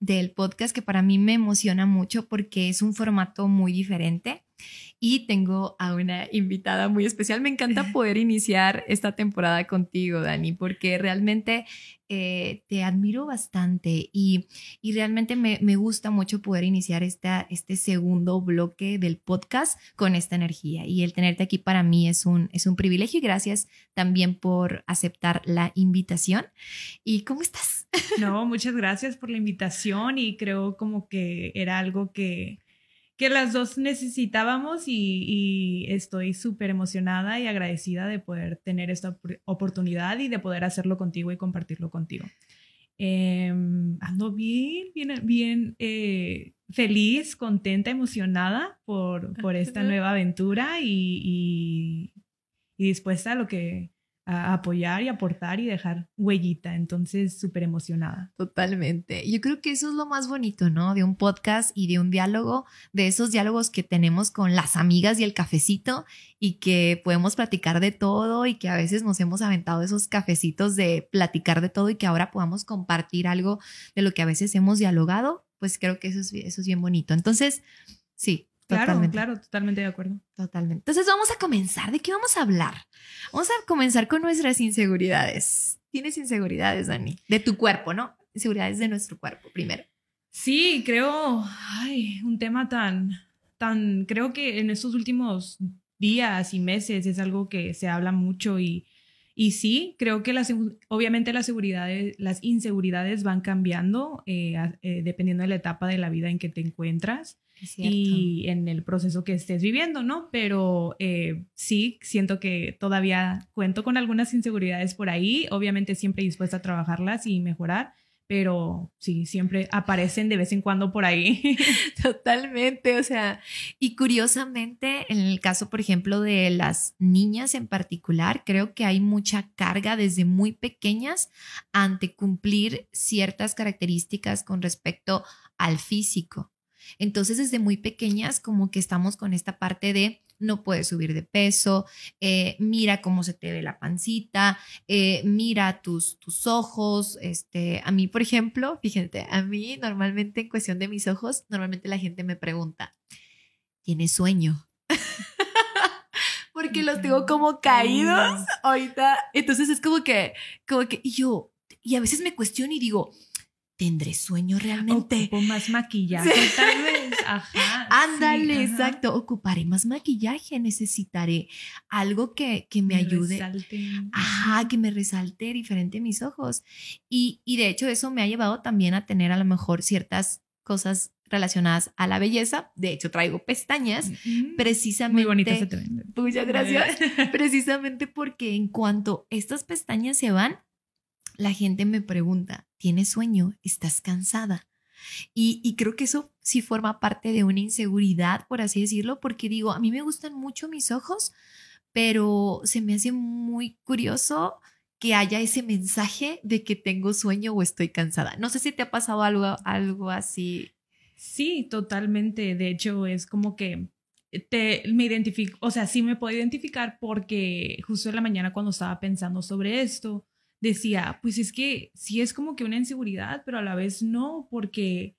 del podcast que para mí me emociona mucho porque es un formato muy diferente y tengo a una invitada muy especial. Me encanta poder iniciar esta temporada contigo, Dani, porque realmente eh, te admiro bastante y, y realmente me, me, gusta mucho poder iniciar esta, este segundo bloque del podcast con esta energía. Y el tenerte aquí para mí es un, es un privilegio y gracias también por aceptar la invitación. ¿Y cómo estás? No, muchas gracias por la invitación y creo como que era algo que que las dos necesitábamos y, estoy súper emocionada y agradecida de poder tener esta oportunidad y de poder hacerlo contigo y compartirlo contigo. Em, ando bien, bien, bien eh, feliz, contenta, emocionada por, por esta nueva aventura y, y dispuesta a lo que apoyar y aportar y dejar huellita. Entonces, súper emocionada. Totalmente. Yo creo que eso es lo más bonito, ¿no? De un podcast y de un diálogo, de esos diálogos que tenemos con las amigas y el cafecito y que podemos platicar de todo y que a veces nos hemos aventado esos cafecitos de platicar de todo y que ahora podamos compartir algo de lo que a veces hemos dialogado, pues creo que eso es, eso es bien bonito. Entonces, sí, Claro, claro, totalmente de acuerdo. Totalmente. Entonces vamos a comenzar. ¿De qué vamos a hablar? Vamos a comenzar con nuestras inseguridades. ¿Tienes inseguridades, Dani? De tu cuerpo, ¿no? Inseguridades de nuestro cuerpo, primero. Sí, creo, ay, un tema tan, tan, creo que en estos últimos días y meses es algo que se habla mucho y, y sí, creo que las, obviamente las, seguridades, las inseguridades van cambiando eh, eh, dependiendo de la etapa de la vida en que te encuentras y en el proceso que estés viviendo, ¿no? Pero eh, sí, siento que todavía cuento con algunas inseguridades por ahí, obviamente siempre dispuesta a trabajarlas y mejorar, pero sí, siempre aparecen de vez en cuando por ahí. Totalmente, o sea, y curiosamente, en el caso, por ejemplo, de las niñas en particular, creo que hay mucha carga desde muy pequeñas ante cumplir ciertas características con respecto al físico. Entonces, desde muy pequeñas, como que estamos con esta parte de no puedes subir de peso, eh, mira cómo se te ve la pancita, eh, mira tus, tus ojos. Este, a mí, por ejemplo, fíjate, a mí normalmente en cuestión de mis ojos, normalmente la gente me pregunta, ¿tienes sueño? Porque los tengo como caídos ahorita. Entonces es como que, como que, y yo, y a veces me cuestiono y digo, ¿Tendré sueño realmente? Ocupo más maquillaje, tal vez. Ajá. Ándale, exacto. Ocuparé más maquillaje. Necesitaré algo que, que me, ayude. Resalte. Ajá, que me resalte diferente mis ojos. Y, y de hecho, eso me ha llevado también a tener a lo mejor ciertas cosas relacionadas a la belleza. De hecho, traigo pestañas precisamente. Muy bonitas se te Muchas gracias. precisamente porque en cuanto estas pestañas se van, la gente me pregunta, ¿tienes sueño? ¿Estás cansada? Y, creo que eso sí forma parte de una inseguridad, por así decirlo, porque digo, a mí me gustan mucho mis ojos, pero se me hace muy curioso que haya ese mensaje de que tengo sueño o estoy cansada. No sé si te ha pasado algo, algo así. Sí, totalmente. De hecho, es como que te, me identifico, o sea, sí me puedo identificar porque justo en la mañana cuando estaba pensando sobre esto, decía, pues es que sí es como que una inseguridad, pero a la vez no, porque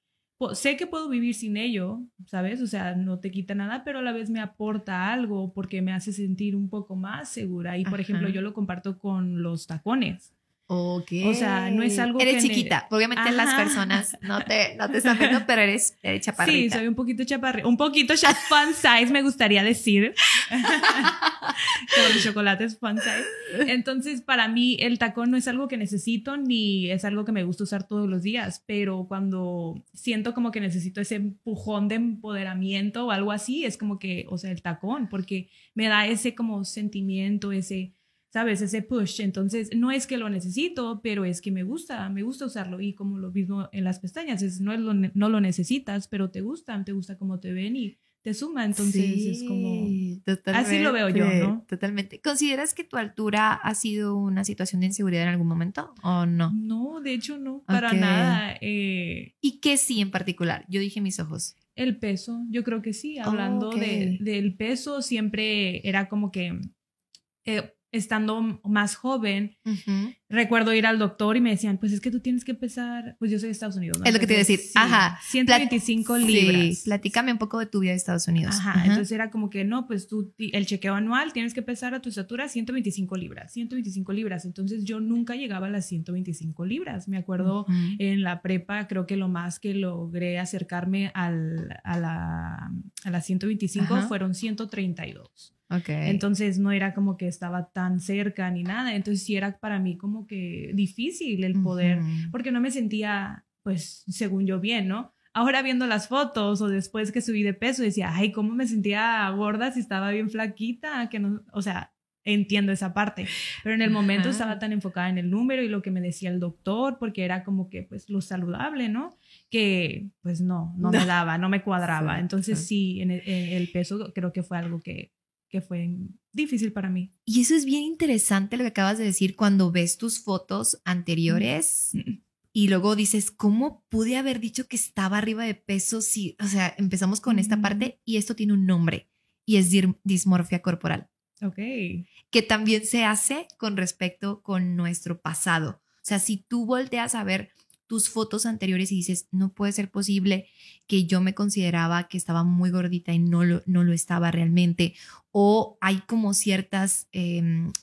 sé que puedo vivir sin ello, ¿sabes? O sea, no te quita nada, pero a la vez me aporta algo porque me hace sentir un poco más segura. Y, por ejemplo, yo lo comparto con los tacones. Ok. O sea, no es algo eres chiquita. Obviamente las personas no te, no te están viendo, pero eres, chaparrita. Sí, soy un poquito chaparrita. Un poquito fun size, me gustaría decir. Como el chocolate es fun size. Entonces, para mí, el tacón no es algo que necesito ni es algo que me gusta usar todos los días, pero cuando siento como que necesito ese empujón de empoderamiento o algo así, es como que, o sea, el tacón, porque me da ese como sentimiento, ese ¿sabes? Ese push. Entonces, no es que lo necesito, pero es que me gusta, me gusta usarlo. Y como lo mismo en las pestañas, es, no, es lo, no lo necesitas, pero te gustan, te gusta cómo te ven y te suma. Entonces, es como... Así lo veo yo, ¿no? Totalmente. ¿Consideras que tu altura ha sido una situación de inseguridad en algún momento o no? No, de hecho no, para nada. Eh. ¿Y qué sí en particular? Yo dije mis ojos. El peso, yo creo que sí. Hablando de, del peso, siempre era como que... Eh, estando más joven, recuerdo ir al doctor y me decían, pues es que tú tienes que pesar, pues yo soy de Estados Unidos. Es lo que te iba a decir, ajá. 125 libras. Sí, platícame un poco de tu vida de Estados Unidos. Ajá, entonces era como que no, pues tú, el chequeo anual tienes que pesar a tu estatura 125 libras, 125 libras. Entonces yo nunca llegaba a las 125 libras. Me acuerdo en la prepa, creo que lo más que logré acercarme al, a, la, a las 125 fueron 132. Entonces no era como que estaba tan cerca ni nada. Entonces sí era para mí como que difícil el poder, porque no me sentía, pues, según yo bien, ¿no? Ahora viendo las fotos o después que subí de peso, decía, ay, ¿cómo me sentía gorda si estaba bien flaquita? Que no, o sea, entiendo esa parte, pero en el momento estaba tan enfocada en el número y lo que me decía el doctor, porque era como que, pues, lo saludable, ¿no? Que, pues, no, no, me daba, no me cuadraba. Entonces, sí, en el peso creo que fue algo que que fue difícil para mí. Y eso es bien interesante lo que acabas de decir cuando ves tus fotos anteriores y luego dices, ¿cómo pude haber dicho que estaba arriba de peso? Si, o sea, empezamos con esta parte y esto tiene un nombre y es dismorfia corporal. Ok. Que también se hace con respecto con nuestro pasado. O sea, si tú volteas a ver tus fotos anteriores y dices, no puede ser posible que yo me consideraba que estaba muy gordita y no lo, no lo estaba realmente, o hay como ciertas em,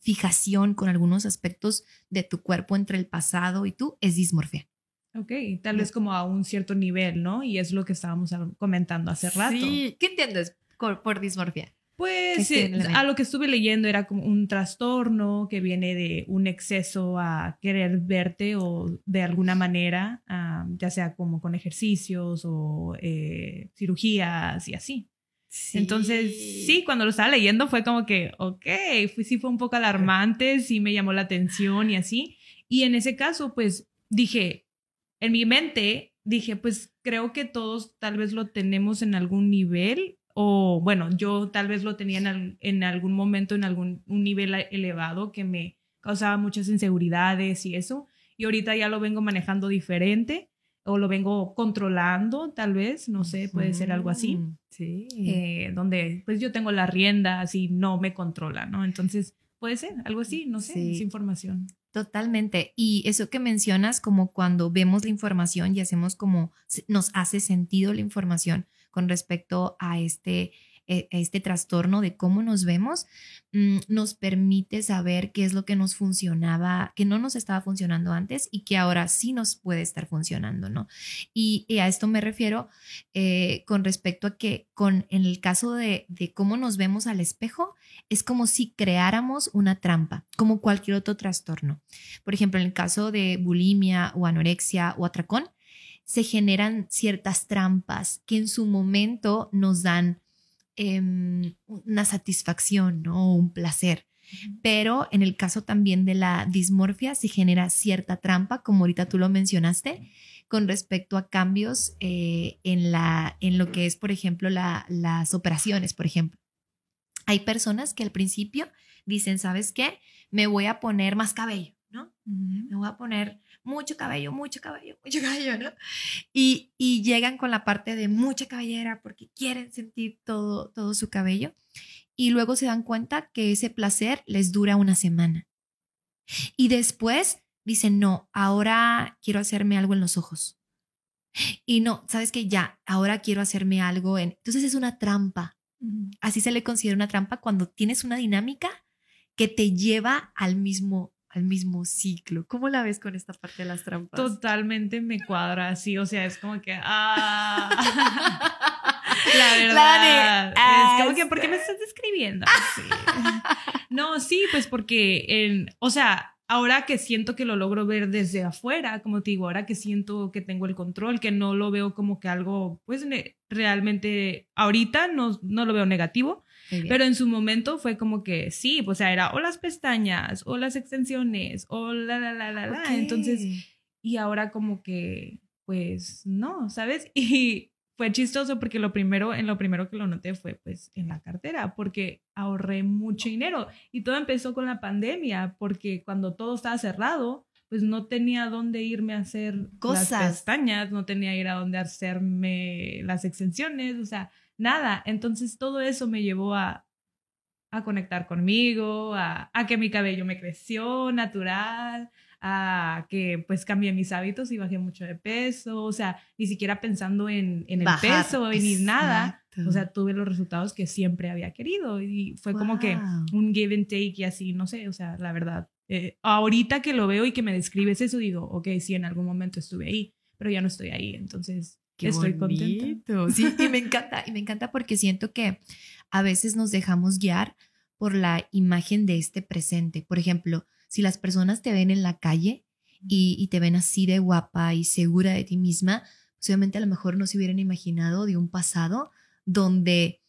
fijación con algunos aspectos de tu cuerpo entre el pasado y tú, es dismorfia. Ok, tal vez como a un cierto nivel, ¿no? Y es lo que estábamos comentando hace rato. Sí, ¿qué entiendes por dismorfia? Pues eh, a lo que estuve leyendo era como un trastorno que viene de un exceso a querer verte o de alguna manera, ah, ya sea como con ejercicios o eh, cirugías y así. Entonces, sí, cuando lo estaba leyendo fue como que, ok, fue, sí fue un poco alarmante, sí me llamó la atención y así. Y en ese caso, pues dije, en mi mente, dije, pues creo que todos tal vez lo tenemos en algún nivel o bueno, yo tal vez lo tenía en, algún momento en algún un nivel elevado que me causaba muchas inseguridades y eso, y ahorita ya lo vengo manejando diferente o lo vengo controlando, tal vez, no sé, puede ser algo así. Sí. Eh, donde pues yo tengo la rienda, así no me controla, ¿no? Entonces, puede ser algo así, no sé, es información. Totalmente. Y eso que mencionas, como cuando vemos la información y hacemos como nos hace sentido la información, con respecto a este, eh, este trastorno de cómo nos vemos, mm, nos permite saber qué es lo que nos funcionaba, que no nos estaba funcionando antes y que ahora sí nos puede estar funcionando, ¿no? Y, a esto me refiero eh, con respecto a que con, en el caso de, de cómo nos vemos al espejo, es como si creáramos una trampa, como cualquier otro trastorno. Por ejemplo, en el caso de bulimia o anorexia o atracón, se generan ciertas trampas que en su momento nos dan em, una satisfacción o un placer. Pero en el caso también de la dismorfia se genera cierta trampa, como ahorita tú lo mencionaste, con respecto a cambios eh, en, la, en lo que es, por ejemplo, las operaciones, por ejemplo. Hay personas que al principio dicen, ¿sabes qué? Me voy a poner más cabello, ¿no? Me voy a poner mucho cabello, mucho cabello, mucho cabello, ¿no? Y, y llegan con la parte de mucha cabellera porque quieren sentir todo, todo su cabello y luego se dan cuenta que ese placer les dura una semana. Y después dicen, no, ahora quiero hacerme algo en los ojos. Y no, sabes que ya, ahora quiero hacerme algo en... Entonces es una trampa. Así se le considera una trampa cuando tienes una dinámica que te lleva al mismo al mismo ciclo. ¿Cómo la ves con esta parte de las trampas? Totalmente me cuadra así, o sea, es como que, ah, la verdad, es como que, ¿por qué me estás describiendo No, sí, pues porque, en, o sea, ahora que siento que lo logro ver desde afuera, como te digo, ahora que siento que tengo el control, que no lo veo como que algo, pues realmente ahorita no, no lo veo negativo, Pero en su momento fue como que sí, o sea, era o las pestañas, o las extensiones, o la, la, la, la, la. Entonces, y ahora como que, pues no, ¿sabes? Y fue chistoso porque lo primero, en lo primero que lo noté fue pues en la cartera, porque ahorré mucho dinero. Y todo empezó con la pandemia, porque cuando todo estaba cerrado, pues no tenía dónde irme a hacer Cosas. las pestañas, no tenía ir a dónde hacerme las extensiones, o sea, nada. Entonces todo eso me llevó a, a conectar conmigo, a, a, que mi cabello me creció natural, a que pues cambié mis hábitos y bajé mucho de peso, o sea, ni siquiera pensando en, en el peso ni nada, o sea, tuve los resultados que siempre había querido y fue como que un give and take y así, no sé, o sea, la verdad, eh, ahorita que lo veo y que me describes eso, digo, ok, sí, en algún momento estuve ahí, pero ya no estoy ahí, entonces estoy contenta. Sí, y me encanta, y me encanta porque siento que a veces nos dejamos guiar por la imagen de este presente. Por ejemplo, si las personas te ven en la calle y, te ven así de guapa y segura de ti misma, pues obviamente a lo mejor no se hubieran imaginado de un pasado donde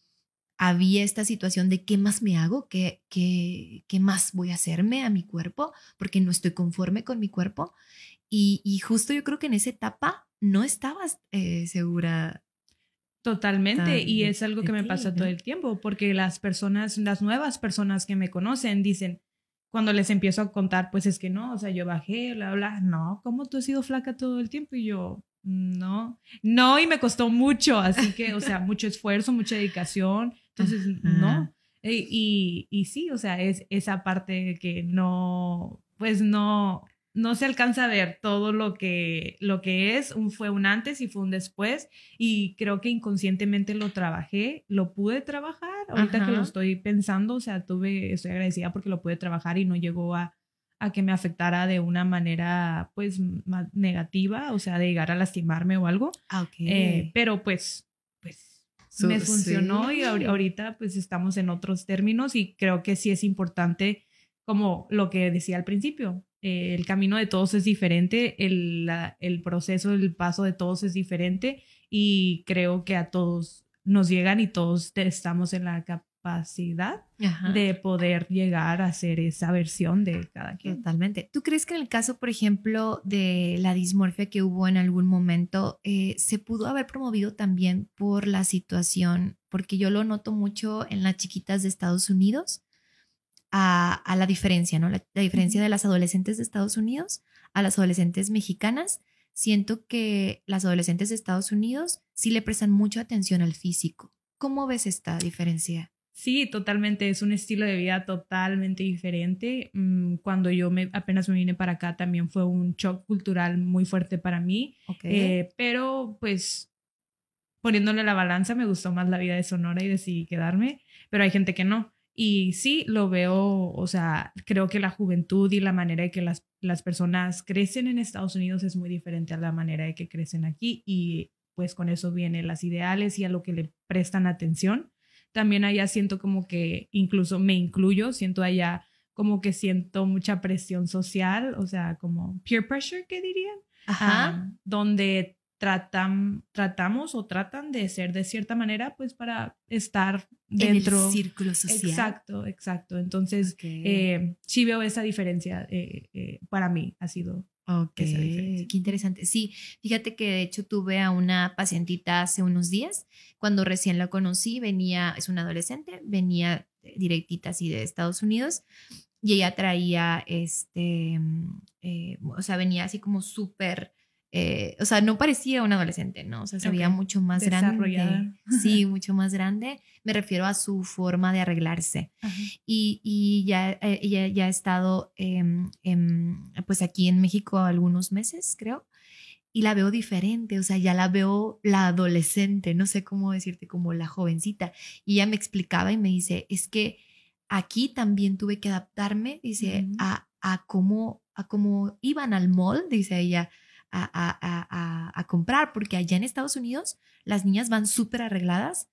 había esta situación de qué más me hago, qué, qué, qué más voy a hacerme a mi cuerpo, porque no estoy conforme con mi cuerpo. Y, justo yo creo que en esa etapa no estabas eh, segura Totalmente, y es algo que me pasa todo el tiempo, porque las personas, las nuevas personas que me conocen dicen, cuando les empiezo a contar, pues es que no, o sea, yo bajé, bla, bla, no, ¿cómo tú has sido flaca todo el tiempo? Y yo, no, no, y me costó mucho, así que, o sea, mucho esfuerzo, mucha dedicación, entonces, no. Y, y, sí, o sea, es esa parte que no, pues no, no se alcanza a ver todo lo que, lo que es, un, fue un antes y fue un después, y creo que inconscientemente lo trabajé, lo pude trabajar, ahorita que lo estoy pensando, o sea, tuve, estoy agradecida porque lo pude trabajar y no llegó a, a que me afectara de una manera, pues, más negativa, o sea, de llegar a lastimarme o algo. Ah, eh, pero pues, pues, me funcionó y ahorita pues estamos en otros términos y creo que sí es importante, como lo que decía al principio, eh, el camino de todos es diferente, el, el proceso, el paso de todos es diferente y creo que a todos nos llegan y todos estamos en la capacidad de poder llegar a ser esa versión de cada quien. Totalmente. ¿Tú crees que en el caso, por ejemplo, de la dismorfia que hubo en algún momento, eh, se pudo haber promovido también por la situación? Porque yo lo noto mucho en las chiquitas de Estados Unidos a, la diferencia, ¿no? La, diferencia de las adolescentes de Estados Unidos a las adolescentes mexicanas. Siento que las adolescentes de Estados Unidos sí le prestan mucha atención al físico. ¿Cómo ves esta diferencia? Sí, totalmente. Es un estilo de vida totalmente diferente. Mm, cuando yo me, apenas me vine para acá también fue un shock cultural muy fuerte para mí. Eh, pero pues poniéndole la balanza me gustó más la vida de Sonora y decidí quedarme. Pero hay gente que no. Y sí, lo veo, o sea, creo que la juventud y la manera de que las, las personas crecen en Estados Unidos es muy diferente a la manera de que crecen aquí y pues con eso vienen las ideales y a lo que le prestan atención. También allá siento como que, incluso me incluyo, siento allá como que siento mucha presión social, o sea, como peer pressure, ¿qué dirían? Ajá. donde tratan, tratamos o tratan de ser de cierta manera, pues para estar dentro. del círculo social. Exacto, exacto. Entonces, eh, sí veo esa diferencia. Eh, eh, para mí ha sido Ok, qué interesante. Sí, fíjate que de hecho tuve a una pacientita hace unos días, cuando recién la conocí, venía, es una adolescente, venía directita así de Estados Unidos y ella traía, este, mm, o sea, venía así como súper eh, o sea, no parecía una adolescente, ¿no? O sea, se veía mucho más grande. Sí, mucho más grande. Me refiero a su forma de arreglarse. Y, y ya, eh, ella ya ha estado, pues aquí en México algunos meses, creo. Y la veo diferente, o sea, ya la veo la adolescente, no sé cómo decirte, como la jovencita. Y ella me explicaba y me dice, es que aquí también tuve que adaptarme, dice, a, a, cómo, a cómo iban al mall, dice ella a, comprar, porque allá en Estados Unidos las niñas van súper arregladas.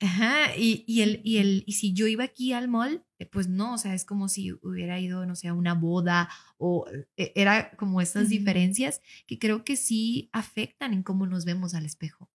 Ajá, y, y, el, y, el, y si yo iba aquí al mall, eh, pues no, o sea, es como si hubiera ido, no sé, a una boda o eh, era como estas diferencias que creo que sí afectan en cómo nos vemos al espejo.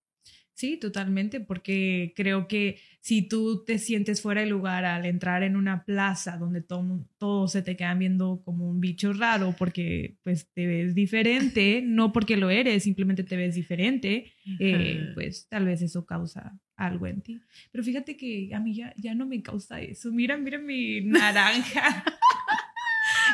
Sí, totalmente, porque creo que si tú te sientes fuera de lugar al entrar en una plaza donde todo, todo se te quedan viendo como un bicho raro porque pues te ves diferente, no porque lo eres, simplemente te ves diferente, eh, pues tal vez eso causa algo en ti. Pero fíjate que a mí ya, ya no me causa eso. Mira, mira mi naranja.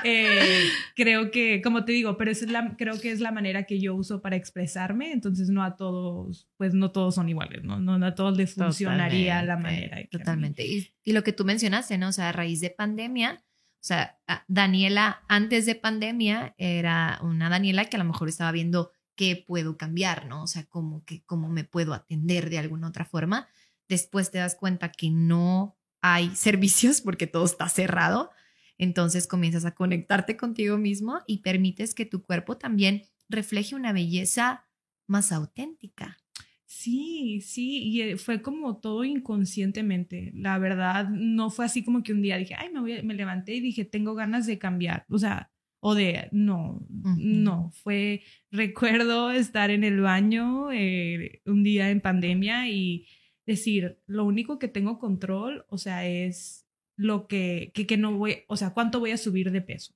Eh, creo que, como te digo, pero es la, creo que es la manera que yo uso para expresarme, entonces no a todos, pues no todos son iguales, ¿no? No, a todos les funcionaría la manera. Totalmente. Y, y, lo que tú mencionaste, ¿no? O sea, a raíz de pandemia, o sea, Daniela antes de pandemia era una Daniela que a lo mejor estaba viendo qué puedo cambiar, ¿no? O sea, cómo, que, cómo me puedo atender de alguna otra forma. Después te das cuenta que no hay servicios porque todo está cerrado entonces comienzas a conectarte contigo mismo y permites que tu cuerpo también refleje una belleza más auténtica. Sí, sí, y eh, fue como todo inconscientemente. La verdad, no fue así como que un día dije, ay, me, voy me levanté y dije, tengo ganas de cambiar. O sea, o de, no, no, fue, recuerdo estar en el baño eh, un día en pandemia y decir, lo único que tengo control, o sea, es lo que, que, no voy, o sea, cuánto voy a subir de peso.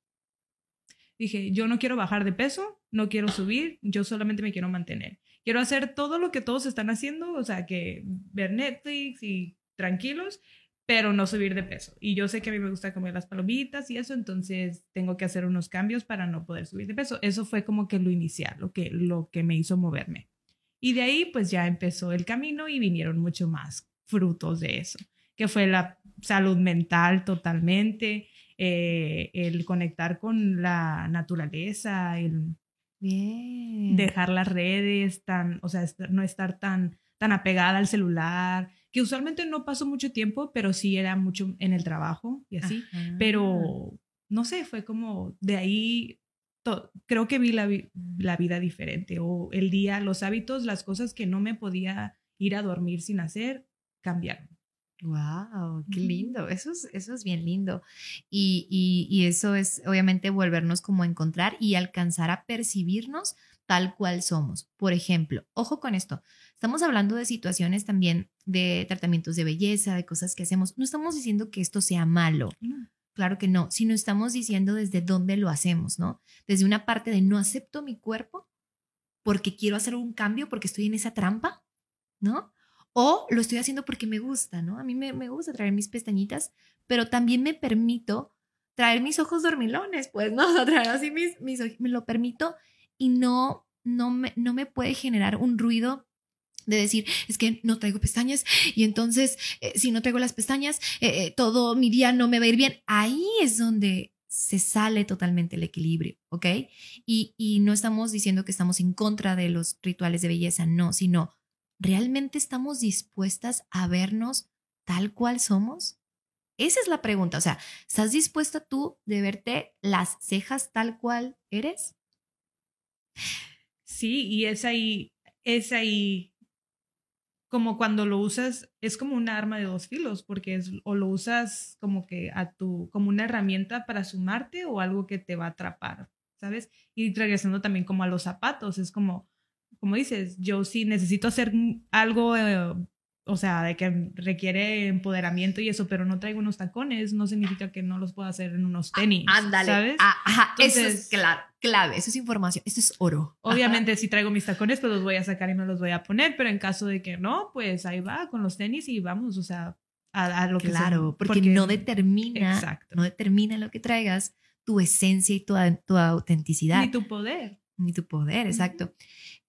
Dije, yo no quiero bajar de peso, no quiero subir, yo solamente me quiero mantener. Quiero hacer todo lo que todos están haciendo, o sea, que ver Netflix y tranquilos, pero no subir de peso. Y yo sé que a mí me gusta comer las palomitas y eso, entonces tengo que hacer unos cambios para no poder subir de peso. Eso fue como que lo inicial, lo que, lo que me hizo moverme. Y de ahí pues ya empezó el camino y vinieron mucho más frutos de eso, que fue la salud mental totalmente, eh, el conectar con la naturaleza, el dejar las redes, tan, o sea, no estar tan, tan apegada al celular, que usualmente no paso mucho tiempo, pero sí era mucho en el trabajo y así, pero no sé, fue como de ahí, creo que vi la, la vida diferente o el día, los hábitos, las cosas que no me podía ir a dormir sin hacer, cambiaron. Wow, qué lindo. Eso es, eso es bien lindo. Y, y, eso es obviamente volvernos como a encontrar y alcanzar a percibirnos tal cual somos. Por ejemplo, ojo con esto. Estamos hablando de situaciones también de tratamientos de belleza, de cosas que hacemos. No estamos diciendo que esto sea malo. Claro que no, sino estamos diciendo desde dónde lo hacemos, ¿no? Desde una parte de no acepto mi cuerpo porque quiero hacer un cambio, porque estoy en esa trampa, ¿no? O lo estoy haciendo porque me gusta, ¿no? A mí me, gusta traer mis pestañitas, pero también me permito traer mis ojos dormilones, pues, ¿no? O traer así mis, mis me lo permito y no, no, me, no me puede generar un ruido de decir, es que no traigo pestañas y entonces eh, si no traigo las pestañas, eh, eh, todo mi día no me va a ir bien. Ahí es donde se sale totalmente el equilibrio, ¿ok? Y, y no estamos diciendo que estamos en contra de los rituales de belleza, no, sino ¿realmente estamos dispuestas a vernos tal cual somos? Esa es la pregunta. O sea, ¿estás dispuesta tú de verte las cejas tal cual eres? Sí, y es ahí, es ahí como cuando lo usas, es como un arma de dos filos, porque es, o lo usas como que a tu, como una herramienta para sumarte o algo que te va a atrapar, ¿sabes? Y regresando también como a los zapatos, es como, como dices, yo sí necesito hacer algo, eh, o sea, de que requiere empoderamiento y eso, pero no traigo unos tacones, no significa que no los pueda hacer en unos tenis. ándale. ¿sabes? Ah, eso es claro, clave, eso es información, eso es oro. Obviamente, si traigo mis tacones, pues los voy a sacar y me los voy a poner, pero en caso de que no, pues ahí va con los tenis y vamos, o sea, a, lo que Claro, porque, no determina, exacto. no determina lo que traigas tu esencia y tu, tu autenticidad. Ni tu poder. Ni tu poder, exacto.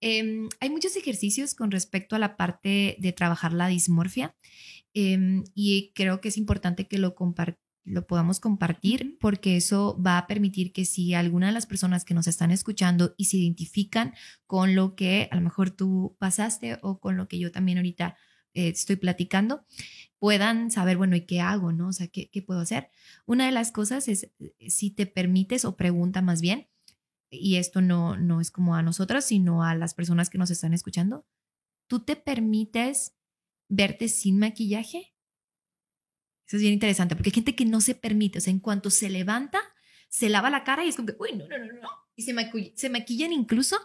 Em, hay muchos ejercicios con respecto a la parte de trabajar la dismorfia em, y creo que es importante que lo, lo podamos compartir porque eso va a permitir que si alguna de las personas que nos están escuchando y se identifican con lo que a lo mejor tú pasaste o con lo que yo también ahorita eh, estoy platicando, puedan saber, bueno, ¿y qué hago? ¿No? O sea, ¿qué, ¿qué puedo hacer? Una de las cosas es eh, si te permites o pregunta más bien, y esto no, no es como a nosotras, sino a las personas que nos están escuchando, ¿tú te permites verte sin maquillaje? Eso es bien interesante, porque hay gente que no se permite, o sea, en cuanto se levanta, se lava la cara y es como que, uy, no, no, no, no. Y se, se maquillan incluso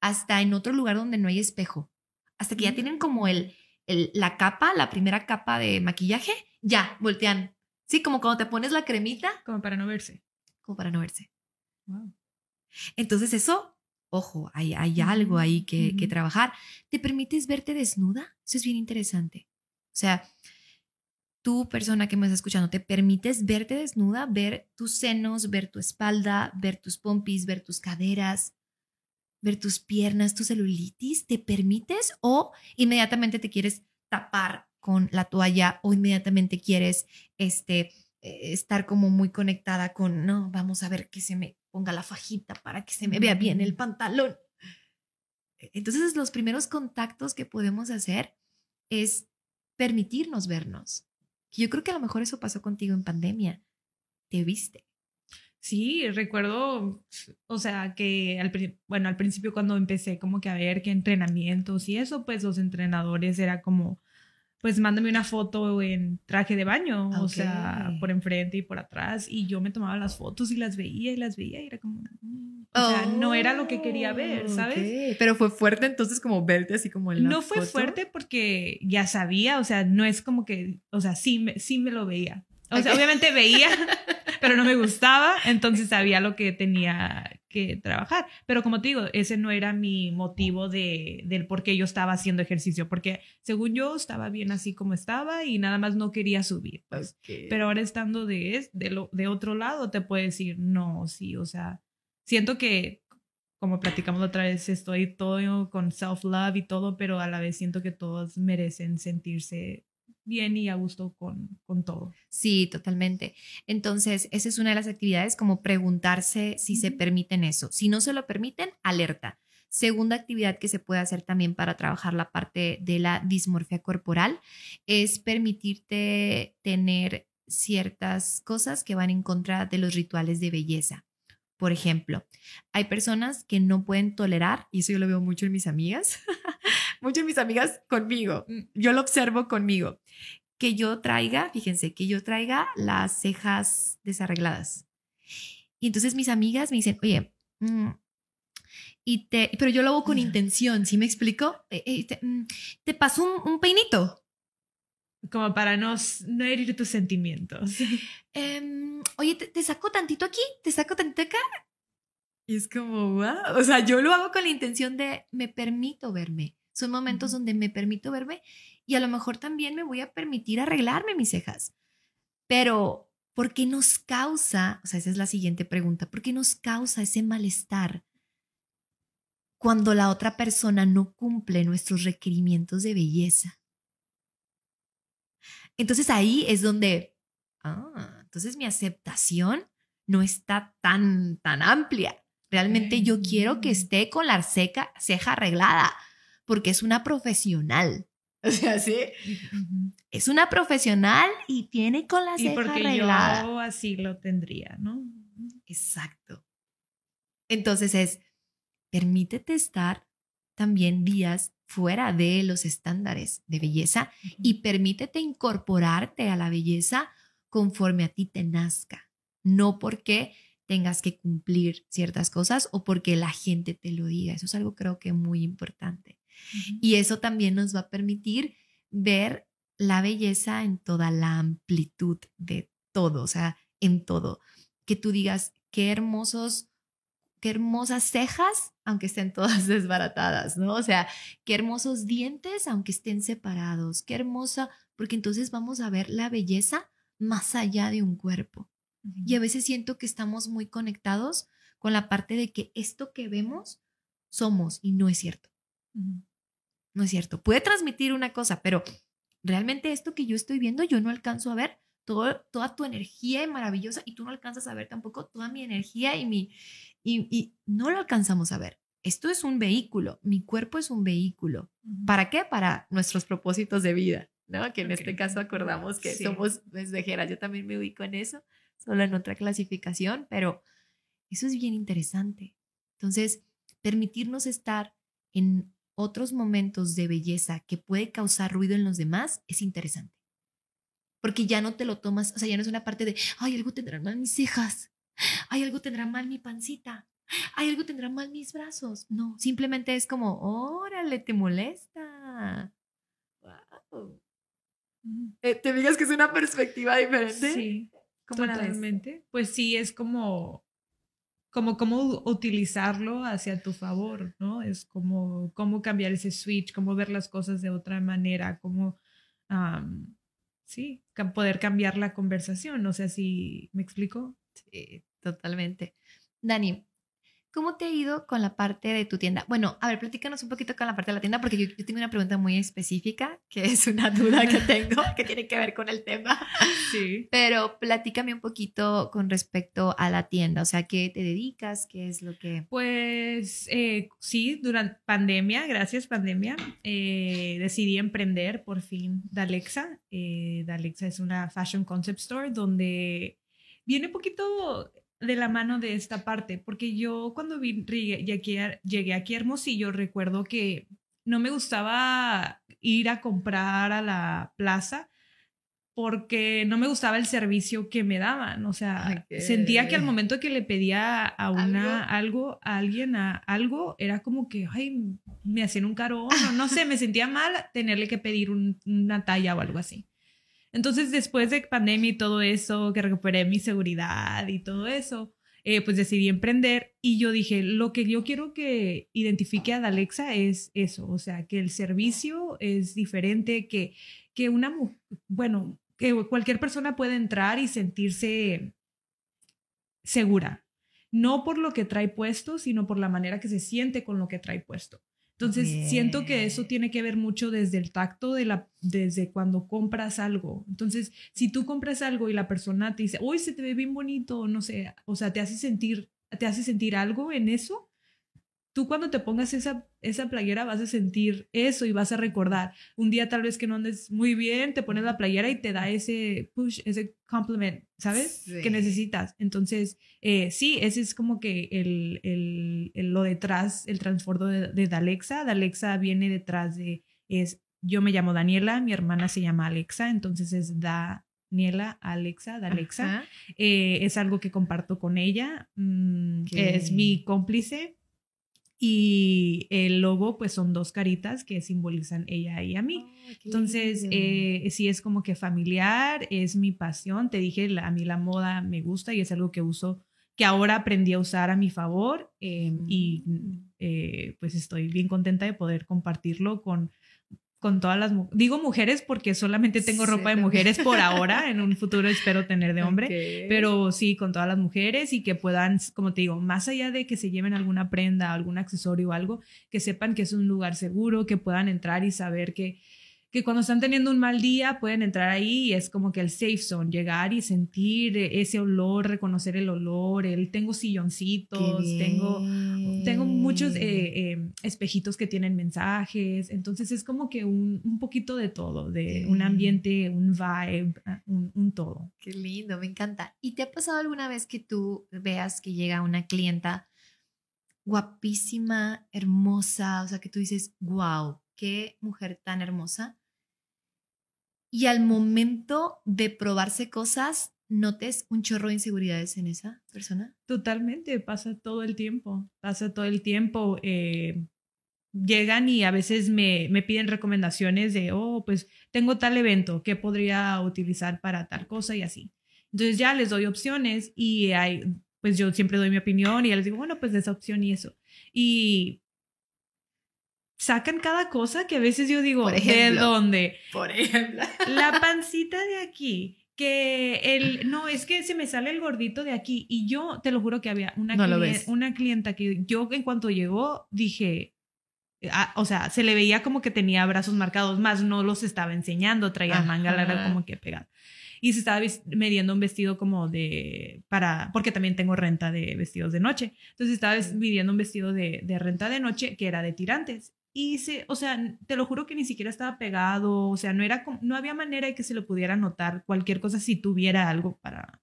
hasta en otro lugar donde no hay espejo. hasta que ya tienen como el, el, la capa, la primera capa de maquillaje, ya, voltean. Sí, como cuando te pones la cremita. Como para no verse. Como para no verse. Entonces eso, ojo, hay, hay algo ahí que, que trabajar. ¿Te permites verte desnuda? Eso es bien interesante. O sea, tú, persona que me estás escuchando, te permites verte desnuda, ver tus senos, ver tu espalda, ver tus pompis, ver tus caderas, ver tus piernas, tu celulitis, ¿te permites o inmediatamente te quieres tapar con la toalla o inmediatamente quieres este, eh, estar como muy conectada con, no, vamos a ver que se me ponga la fajita para que se me vea bien el pantalón. E, entonces, los primeros contactos que podemos hacer es permitirnos vernos. Yo creo que a lo mejor eso pasó contigo en pandemia. Te viste. Sí, recuerdo, o sea, que al, bueno, al principio cuando empecé como que a ver qué entrenamientos y eso, pues los entrenadores era como, pues mándame una foto en traje de baño, o sea, por enfrente y por atrás, y yo me tomaba las fotos y las veía y las veía y era como, mm", o sea, no era lo que quería ver, oh, ¿sabes? Pero fue fuerte entonces como verte así como en No fue fuerte porque ya sabía, o sea, no es como que, o sea, sí me, sí me lo veía. O sea, obviamente veía, pero no me gustaba, entonces sabía lo que tenía que trabajar. Pero como te digo, ese no era mi motivo de, del por qué yo estaba haciendo ejercicio, porque según yo estaba bien así como estaba y nada más no quería subir. Pues. Pero ahora estando de, de, lo, de otro lado, te puedo decir, no, sí, o sea, siento que, como platicamos otra vez, estoy todo con self-love y todo, pero a la vez siento que todos merecen sentirse bien y a gusto con, con todo. Sí, totalmente. Entonces, esa es una de las actividades, como preguntarse si se permiten eso. Si no se lo permiten, alerta. Segunda actividad que se puede hacer también para trabajar la parte de la dismorfia corporal es permitirte tener ciertas cosas que van en contra de los rituales de belleza. Por ejemplo, hay personas que no pueden tolerar, y eso yo lo veo mucho en mis amigas, mucho en mis amigas conmigo, mm, yo lo observo conmigo, que yo traiga, fíjense, que yo traiga las cejas desarregladas. Y entonces mis amigas me dicen, oye, mm, y te, pero yo lo hago con intención, ¿sí me explico? Eh, eh, te, mm, te, paso un, un, peinito. Como para no, no herir tus sentimientos. Em, oye, te, saco tantito aquí, te saco tantito acá. Y es como, wow. O sea, yo lo hago con la intención de me permito verme. Son momentos donde me permito verme y a lo mejor también me voy a permitir arreglarme mis cejas. Pero, ¿por qué nos causa? O sea, esa es la siguiente pregunta. ¿Por qué nos causa ese malestar cuando la otra persona no cumple nuestros requerimientos de belleza? Entonces ahí es donde, ah, entonces mi aceptación no está tan, tan amplia. Realmente yo quiero que esté con la ceja arreglada, porque es una profesional. O sea, sí. Es una profesional y tiene con la ceja y porque arreglada. yo así lo tendría, ¿no? Exacto. Entonces es, permítete estar también días fuera de los estándares de belleza y permítete incorporarte a la belleza conforme a ti te nazca, no porque tengas que cumplir ciertas cosas o porque la gente te lo diga. Eso es algo creo que muy importante. Y eso también nos va a permitir ver la belleza en toda la amplitud de todo, o sea, en todo. Que tú digas, qué hermosos qué hermosas cejas, aunque estén todas desbaratadas, ¿no? O sea, qué hermosos dientes, aunque estén separados, qué hermosa, porque entonces vamos a ver la belleza más allá de un cuerpo. Y a veces siento que estamos muy conectados con la parte de que esto que vemos somos y no es cierto. No es cierto. Puede transmitir una cosa, pero realmente esto que yo estoy viendo yo no alcanzo a ver toda tu energía maravillosa y tú no alcanzas a ver tampoco toda mi energía y mi... Y, no lo alcanzamos a ver. Esto es un vehículo, mi cuerpo es un vehículo. ¿Para qué? Para nuestros propósitos de vida, ¿no? Que en este caso acordamos que somos mensajeras. Yo también me ubico en eso, solo en otra clasificación, pero eso es bien interesante. Entonces, permitirnos estar en otros momentos de belleza que puede causar ruido en los demás es interesante porque ya no te lo tomas, o sea, ya no es una parte de, ay, algo tendrá mal mis cejas, ay, algo tendrá mal mi pancita, ay, algo tendrá mal mis brazos. No, simplemente es como, órale, te molesta. Wow. Eh, ¿Te digas que es una perspectiva diferente? Sí, totalmente. Pues sí, es como, como cómo utilizarlo hacia tu favor, ¿no? Es como cómo cambiar ese switch, cómo ver las cosas de otra manera, cómo, sí, poder cambiar la conversación. O sea, si me explico. Sí, totalmente. Dani, ¿Cómo te ha ido con la parte de tu tienda? Bueno, a ver, platícanos un poquito con la parte de la tienda, porque yo, tengo una pregunta muy específica, que es una duda que tengo, que tiene que ver con el tema. Sí. Pero platícame un poquito con respecto a la tienda, o sea, ¿qué te dedicas? ¿Qué es lo que...? Pues eh, sí, durante pandemia, gracias pandemia, eh, decidí emprender por fin Dalexa. Eh, Dalexa es una fashion concept store donde viene un poquito de la mano de esta parte, porque yo cuando vi, llegué aquí a Hermosillo recuerdo que no me gustaba ir a comprar a la plaza porque no me gustaba el servicio que me daban, o sea, sentía que al momento que le pedía a una algo, a alguien a algo era como que ay, me hacían un caro, no, no sé, me sentía mal tenerle que pedir una talla o algo así. Entonces, después de pandemia y todo eso, que recuperé mi seguridad y todo eso, eh, pues decidí emprender y yo dije, lo que yo quiero que identifique a Alexa es eso, o sea, que el servicio es diferente, que, que una, bueno, que cualquier persona puede entrar y sentirse segura, no por lo que trae puesto, sino por la manera que se siente con lo que trae puesto. Entonces, siento que eso tiene que ver mucho desde el tacto de la, desde cuando compras algo. Entonces, si tú compras algo y la persona te dice, uy, se te ve bien bonito, no sé, o sea, te hace sentir, te hace sentir algo en eso, tú cuando te pongas esa, esa playera vas a sentir eso y vas a recordar. Un día tal vez que no andes muy bien, te pones la playera y te da ese push, ese compliment, ¿sabes? Que necesitas. Entonces, eh, sí, ese es como que el, el, lo detrás, el transbordo de, de Dalexa. Dalexa viene detrás de, es, yo me llamo Daniela, mi hermana se llama Alexa, entonces es Daniela, Alexa, Dalexa. Eh, es algo que comparto con ella. Mm, es mi cómplice y el logo pues son dos caritas que simbolizan ella y a mí. Entonces, eh, sí es como que familiar, es mi pasión. Te dije, a mí la moda me gusta y es algo que uso, que ahora aprendí a usar a mi favor em, y mm. eh, pues estoy bien contenta de poder compartirlo con con todas las digo mujeres porque solamente tengo ropa de mujeres por ahora en un futuro espero tener de hombre pero sí con todas las mujeres y que puedan como te digo más allá de que se lleven alguna prenda algún accesorio o algo que sepan que es un lugar seguro que puedan entrar y saber que que cuando están teniendo un mal día pueden entrar ahí y es como que el safe zone, llegar y sentir ese olor, reconocer el olor, el tengo silloncitos, tengo, tengo muchos eh, eh, espejitos que tienen mensajes, entonces es como que un, un poquito de todo, de un ambiente, un vibe, ah, un, un, todo. Qué lindo, me encanta. ¿Y te ha pasado alguna vez que tú veas que llega una clienta guapísima, hermosa, o sea, que tú dices, wow, qué mujer tan hermosa, y al momento de probarse cosas, notes un chorro de inseguridades en esa persona? Totalmente, pasa todo el tiempo, pasa todo el tiempo. Eh, llegan y a veces me, me, piden recomendaciones de, oh, pues tengo tal evento, ¿qué podría utilizar para tal cosa y así? Entonces ya les doy opciones y hay, pues yo siempre doy mi opinión y ya les digo, bueno, pues esa opción y eso. Y sacan cada cosa que a veces yo digo, ¿de dónde? Por ejemplo. La pancita de aquí, que el, no, es que se me sale el gordito de aquí y yo te lo juro que había una, una clienta que yo en cuanto llegó dije, ah, o sea, se le veía como que tenía brazos marcados, más no los estaba enseñando, traía manga larga como que pegada. Y se estaba midiendo un vestido como de, para, porque también tengo renta de vestidos de noche. Entonces estaba midiendo un vestido de, de renta de noche que era de tirantes. Y se, o sea, te lo juro que ni siquiera estaba pegado, o sea, no era no había manera de que se lo pudiera notar cualquier cosa si tuviera algo para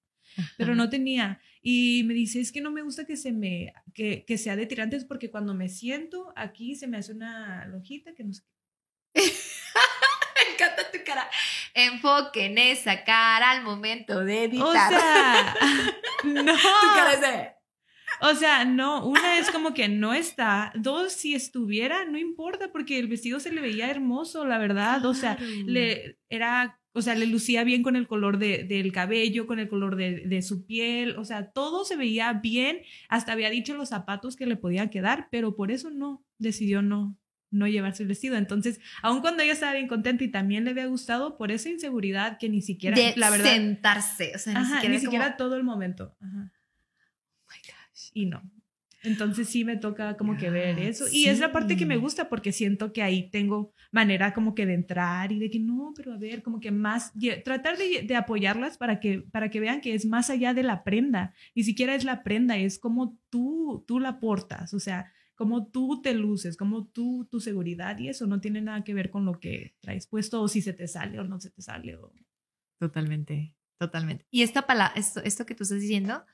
pero no tenía. Y me dice, es que no me gusta que se me que, que sea de tirantes porque cuando me siento aquí se me hace una lojita que no sé me encanta tu cara. Enfoque en esa cara al momento de editar. O sea, no. Tu cara es de... O sea, no, una es como que no está, dos, si estuviera, no importa, porque el vestido se le veía hermoso, la verdad, o sea, le era, o sea, le lucía bien con el color de, del cabello, con el color de, de, su piel, o sea, todo se veía bien, hasta había dicho los zapatos que le podían quedar, pero por eso no, decidió no, no llevarse el vestido. Entonces, aun cuando ella estaba bien contenta y también le había gustado, por esa inseguridad que ni siquiera, de la verdad, sentarse, o sea, ni ajá, siquiera, ni siquiera como- todo el momento. Ajá. Y no. Entonces sí me toca como que ver eso. Y es la parte que me gusta porque siento que ahí tengo manera como que de entrar y de que no, pero a ver, como que más, tratar de, de apoyarlas para que, para que vean que es más allá de la prenda. Ni siquiera es la prenda, es como tú, tú la portas, o sea, como tú te luces, como tú, tu seguridad y eso no tiene nada que ver con lo que traes puesto o si se te sale o no se te sale. O... Totalmente, totalmente. Y esta palabra, esto, esto que tú estás diciendo,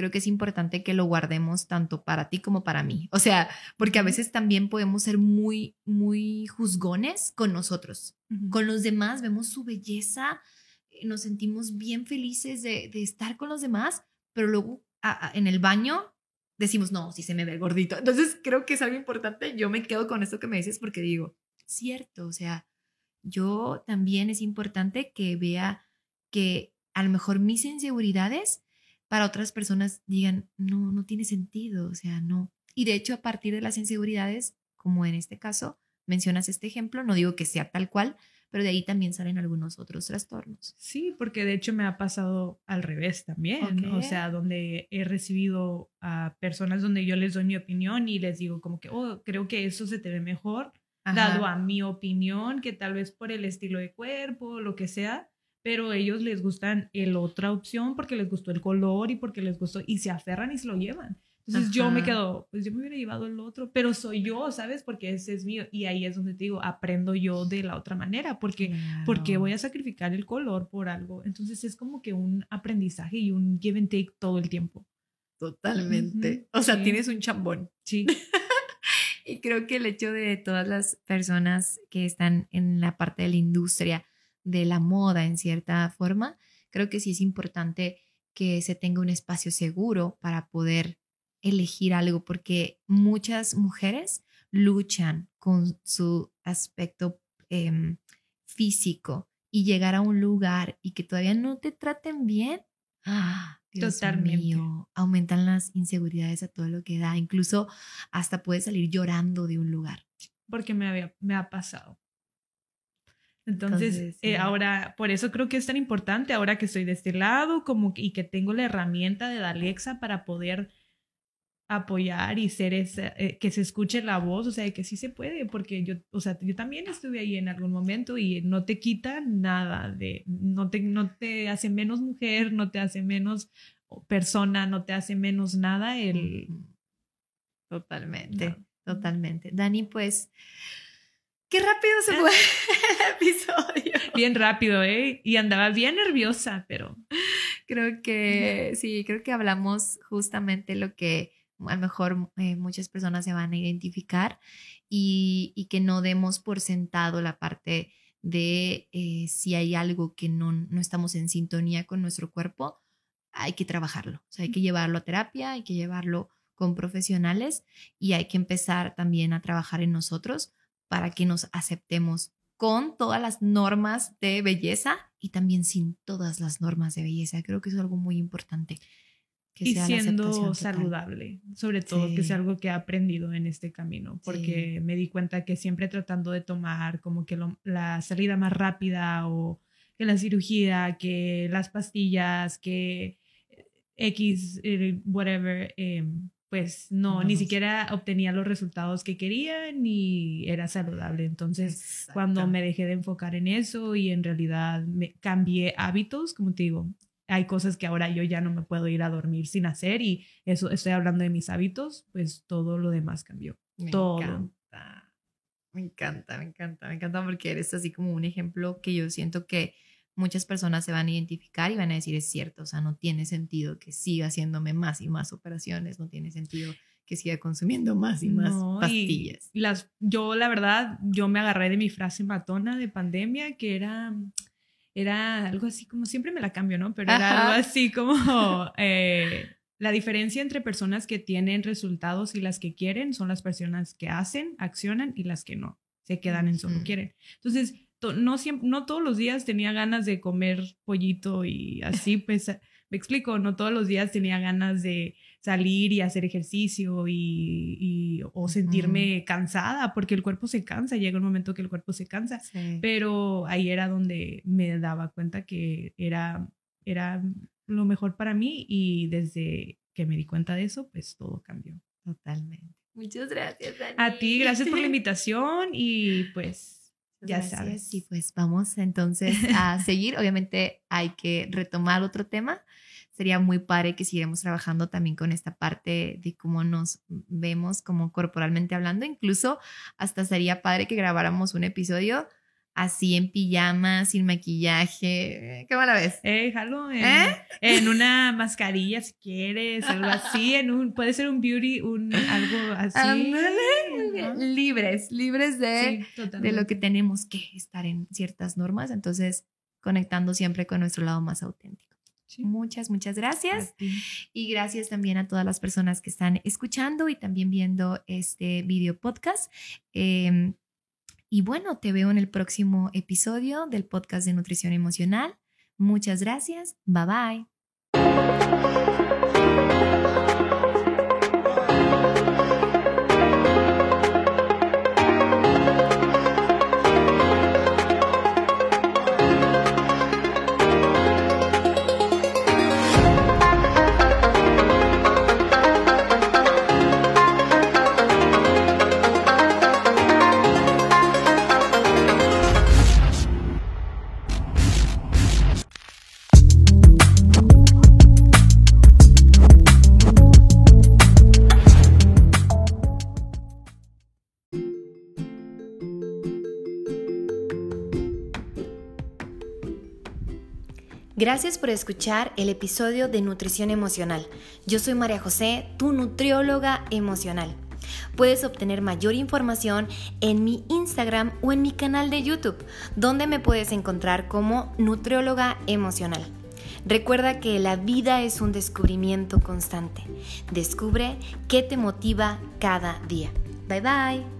creo que es importante que lo guardemos tanto para ti como para mí. O sea, porque a veces también podemos ser muy, muy juzgones con nosotros. Con los demás vemos su belleza, eh, nos sentimos bien felices de, de estar con los demás, pero luego a- a- en el baño decimos, no, si se me ve gordito. Entonces creo que es algo importante. Yo me quedo con esto que me dices porque digo, cierto, o sea, yo también es importante que vea que a lo mejor mis inseguridades para otras personas digan, no, no tiene sentido, o sea, no. Y de hecho, a partir de las inseguridades, como en este caso, mencionas este ejemplo, no digo que sea tal cual, pero de ahí también salen algunos otros trastornos. Sí, porque de hecho me ha pasado al revés también, Ok. o sea, donde he recibido a personas donde yo les doy mi opinión y les digo como que, oh, creo que eso se te ve mejor, dado a mi opinión, que tal vez por el estilo de cuerpo, lo que sea, pero ellos les gustan el otra opción porque les gustó el color y porque les gustó y se aferran y se lo llevan. Entonces yo me quedo, pues yo me hubiera llevado el otro, pero soy yo, ¿sabes? Porque ese es mío y ahí es donde te digo, aprendo yo de la otra manera, porque porque voy a sacrificar el color por algo. Entonces es como que un aprendizaje y un give and take todo el tiempo. Totalmente. Ujú, O sea, sí. tienes un chambón. Sí. Y creo que el hecho de todas las personas que están en la parte de la industria de la moda, en cierta forma, creo que sí es importante que se tenga un espacio seguro para poder elegir algo, porque muchas mujeres luchan con su aspecto em, físico y llegar a un lugar y que todavía no te traten bien. ¡Ah! Dios Totalmente. mío, aumentan las inseguridades a todo lo que da. Incluso hasta puedes salir llorando de un lugar. porque me, había, me ha pasado. Entonces, Entonces, eh, sí. ahora, por eso creo que es tan importante, ahora que estoy de este lado, como que- y que tengo la herramienta de Alexa para poder apoyar y ser esa, eh, que se escuche la voz, o sea, que sí se puede, porque yo, o sea, yo también estuve ahí en algún momento y no te quita nada de, no te, no te hace menos mujer, no te hace menos persona, no te hace menos nada el... Totalmente, No. totalmente. Dani, pues, qué rápido se fue el episodio. Bien rápido, ¿eh? Y andaba bien nerviosa, pero... Creo que sí, creo que hablamos justamente lo que a lo mejor eh, muchas personas se van a identificar y, y que no demos por sentado la parte de eh, si hay algo que no, no estamos en sintonía con nuestro cuerpo, hay que trabajarlo. O sea, hay que llevarlo a terapia, hay que llevarlo con profesionales y hay que empezar también a trabajar en nosotros para que nos aceptemos con todas las normas de belleza y también sin todas las normas de belleza. Creo que es algo muy importante. Que y sea la siendo saludable, sobre todo, que es algo que he aprendido en este camino, porque me di cuenta que siempre tratando de tomar como que lo- la salida más rápida o que la cirugía, que las pastillas, que X, eh, whatever, eh, pues no, ni siquiera obtenía los resultados que quería ni era saludable. Entonces, cuando me dejé de enfocar en eso y en realidad me cambié hábitos, como te digo, hay cosas que ahora yo ya no me puedo ir a dormir sin hacer y eso estoy hablando de mis hábitos, pues todo lo demás cambió. Me todo. encanta. Me encanta, me encanta, me encanta porque eres así como un ejemplo que yo siento que muchas personas se van a identificar y van a decir es cierto, o sea, no tiene sentido que siga haciéndome más y más operaciones, no tiene sentido que siga consumiendo más y más No, y pastillas. las, yo la verdad, yo me agarré de mi frase matona de pandemia que era, era algo así como, siempre me la cambio, ¿no? Pero era Ajá. algo así como, eh, la diferencia entre personas que tienen resultados y las que quieren son las personas que hacen, accionan y las que no, se quedan en solo quieren. Entonces, no, siempre, no todos los días tenía ganas de comer pollito y así, pues, me explico, no todos los días tenía ganas de salir y hacer ejercicio y, o sentirme cansada, porque el cuerpo se cansa, llega un momento que el cuerpo se cansa, pero ahí era donde me daba cuenta que era, era lo mejor para mí y desde que me di cuenta de eso, pues todo cambió. Totalmente. Muchas gracias, Dani. A ti, gracias por la invitación y pues ya sabes. Y pues vamos entonces a seguir. Obviamente hay que retomar otro tema. Sería muy padre que siguiéramos trabajando también con esta parte de cómo nos vemos como corporalmente hablando. Incluso hasta sería padre que grabáramos un episodio así en pijama, sin maquillaje. ¿Qué mala vez? Eh, jalo, en, ¿Eh? en una mascarilla si quieres, algo así, en un, puede ser un beauty, un algo así. Libres, libres de, de lo que tenemos que estar en ciertas normas, entonces conectando siempre con nuestro lado más auténtico. Muchas, muchas gracias. Y gracias también a todas las personas que están escuchando y también viendo este video podcast. Eh, y bueno, te veo en el próximo episodio del podcast de nutrición emocional. Muchas gracias. Bye bye. Gracias por escuchar el episodio de Nutrición Emocional. Yo soy María José, tu nutrióloga emocional. Puedes obtener mayor información en mi Instagram o en mi canal de YouTube, donde me puedes encontrar como nutrióloga emocional. Recuerda que la vida es un descubrimiento constante. Descubre qué te motiva cada día. Bye bye.